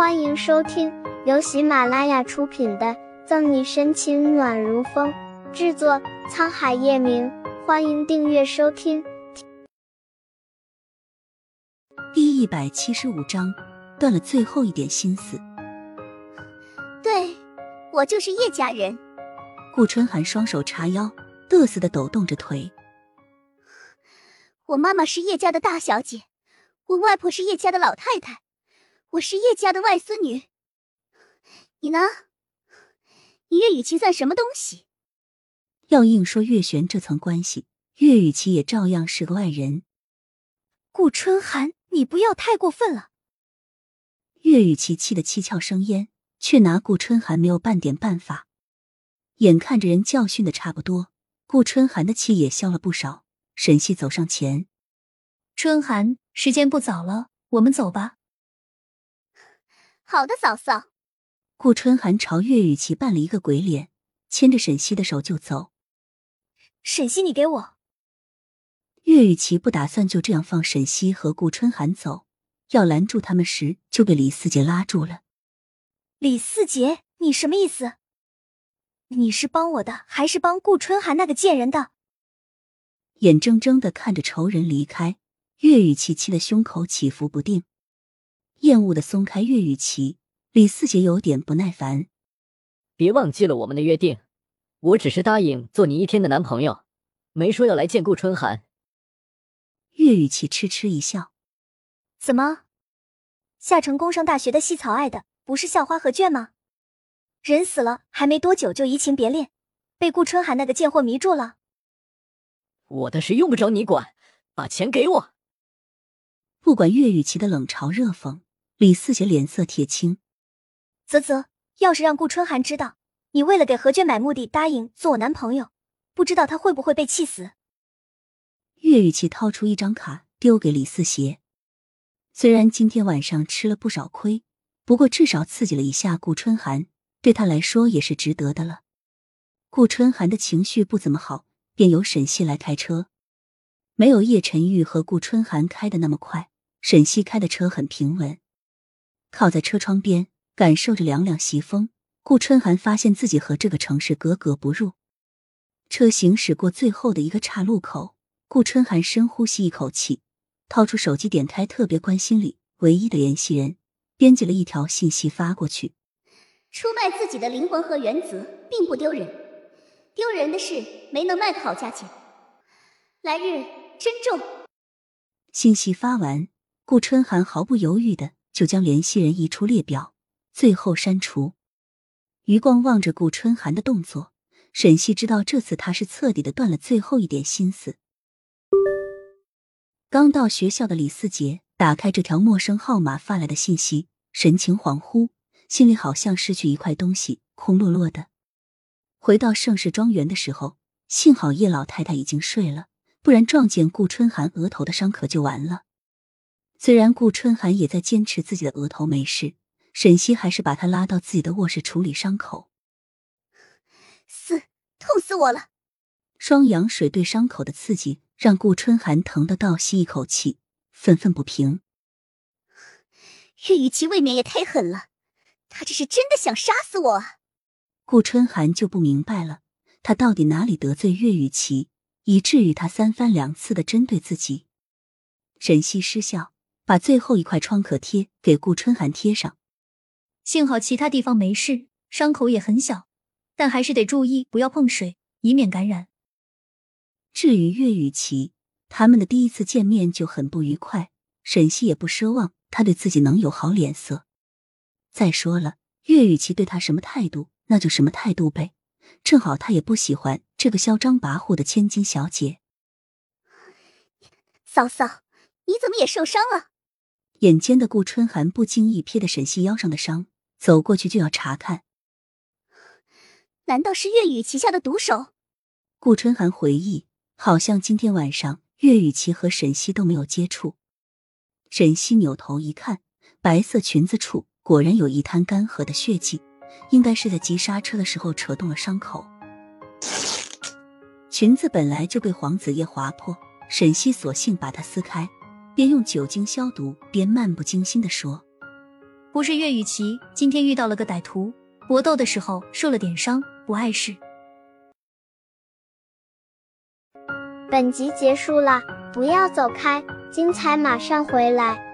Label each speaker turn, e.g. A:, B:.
A: 欢迎收听由喜马拉雅出品的《赠你深情暖如风》，制作沧海夜明。欢迎订阅收听。
B: 第一百七十五章，断了最后一点心思。
C: 对，我就是叶家人。
B: 顾春寒双手叉腰，嘚瑟的抖动着腿。
C: 我妈妈是叶家的大小姐，我外婆是叶家的老太太。我是叶家的外孙女，你呢？你岳雨琪算什么东西？
B: 要硬说岳玄这层关系，岳雨琪也照样是个外人。
C: 顾春寒，你不要太过分了！
B: 岳雨琪气得七窍生烟，却拿顾春寒没有半点办法。眼看着人教训的差不多，顾春寒的气也消了不少。沈西走上前，
D: 春寒，时间不早了，我们走吧。
C: 好的，嫂嫂。
B: 顾春寒朝岳雨琪扮了一个鬼脸，牵着沈西的手就走。
C: 沈西，你给我。
B: 岳雨琪不打算就这样放沈西和顾春寒走，要拦住他们时就被李四杰拉住了。
C: 李四杰，你什么意思？你是帮我的，还是帮顾春寒那个贱人的？
B: 眼睁睁的看着仇人离开，岳雨琪气得胸口起伏不定。厌恶的松开岳雨琪，李四杰有点不耐烦。
E: 别忘记了我们的约定，我只是答应做你一天的男朋友，没说要来见顾春寒。
B: 岳雨琪痴痴一笑：“
C: 怎么，夏城工商大学的系草爱的不是校花何卷吗？人死了还没多久就移情别恋，被顾春寒那个贱货迷住了。
E: 我的事用不着你管，把钱给我。”
B: 不管岳雨琪的冷嘲热讽。李四杰脸色铁青，
C: 啧啧，要是让顾春寒知道你为了给何娟买墓地答应做我男朋友，不知道他会不会被气死。
B: 岳雨琪掏出一张卡丢给李四杰，虽然今天晚上吃了不少亏，不过至少刺激了一下顾春寒，对他来说也是值得的了。顾春寒的情绪不怎么好，便由沈西来开车，没有叶晨玉和顾春寒开的那么快，沈西开的车很平稳。靠在车窗边，感受着凉凉西风，顾春寒发现自己和这个城市格格不入。车行驶过最后的一个岔路口，顾春寒深呼吸一口气，掏出手机，点开特别关心里唯一的联系人，编辑了一条信息发过去：
C: 出卖自己的灵魂和原则并不丢人，丢人的是没能卖个好价钱。来日珍重。
B: 信息发完，顾春寒毫不犹豫的。就将联系人移出列表，最后删除。余光望着顾春寒的动作，沈西知道这次他是彻底的断了最后一点心思。刚到学校的李四杰打开这条陌生号码发来的信息，神情恍惚，心里好像失去一块东西，空落落的。回到盛世庄园的时候，幸好叶老太太已经睡了，不然撞见顾春寒额头的伤可就完了。虽然顾春寒也在坚持自己的额头没事，沈西还是把他拉到自己的卧室处理伤口。
C: 死，痛死我了！
B: 双氧水对伤口的刺激让顾春寒疼得倒吸一口气，愤愤不平。
C: 岳雨琪未免也太狠了，他这是真的想杀死我啊！
B: 顾春寒就不明白了，他到底哪里得罪岳雨琪，以至于他三番两次的针对自己？沈西失笑。把最后一块创可贴给顾春寒贴上，
D: 幸好其他地方没事，伤口也很小，但还是得注意不要碰水，以免感染。
B: 至于岳雨琪，他们的第一次见面就很不愉快，沈西也不奢望他对自己能有好脸色。再说了，岳雨琪对他什么态度，那就什么态度呗。正好他也不喜欢这个嚣张跋扈的千金小姐。
C: 嫂嫂，你怎么也受伤了？
B: 眼尖的顾春寒不经意瞥的沈西腰上的伤，走过去就要查看。
C: 难道是岳雨琪下的毒手？
B: 顾春寒回忆，好像今天晚上岳雨琪和沈西都没有接触。沈西扭头一看，白色裙子处果然有一滩干涸的血迹，应该是在急刹车的时候扯动了伤口。裙子本来就被黄子叶划破，沈西索性把它撕开。边用酒精消毒，边漫不经心的说：“
D: 不是岳雨琪，今天遇到了个歹徒，搏斗的时候受了点伤，不碍事。
A: 本集结束了，不要走开，精彩马上回来。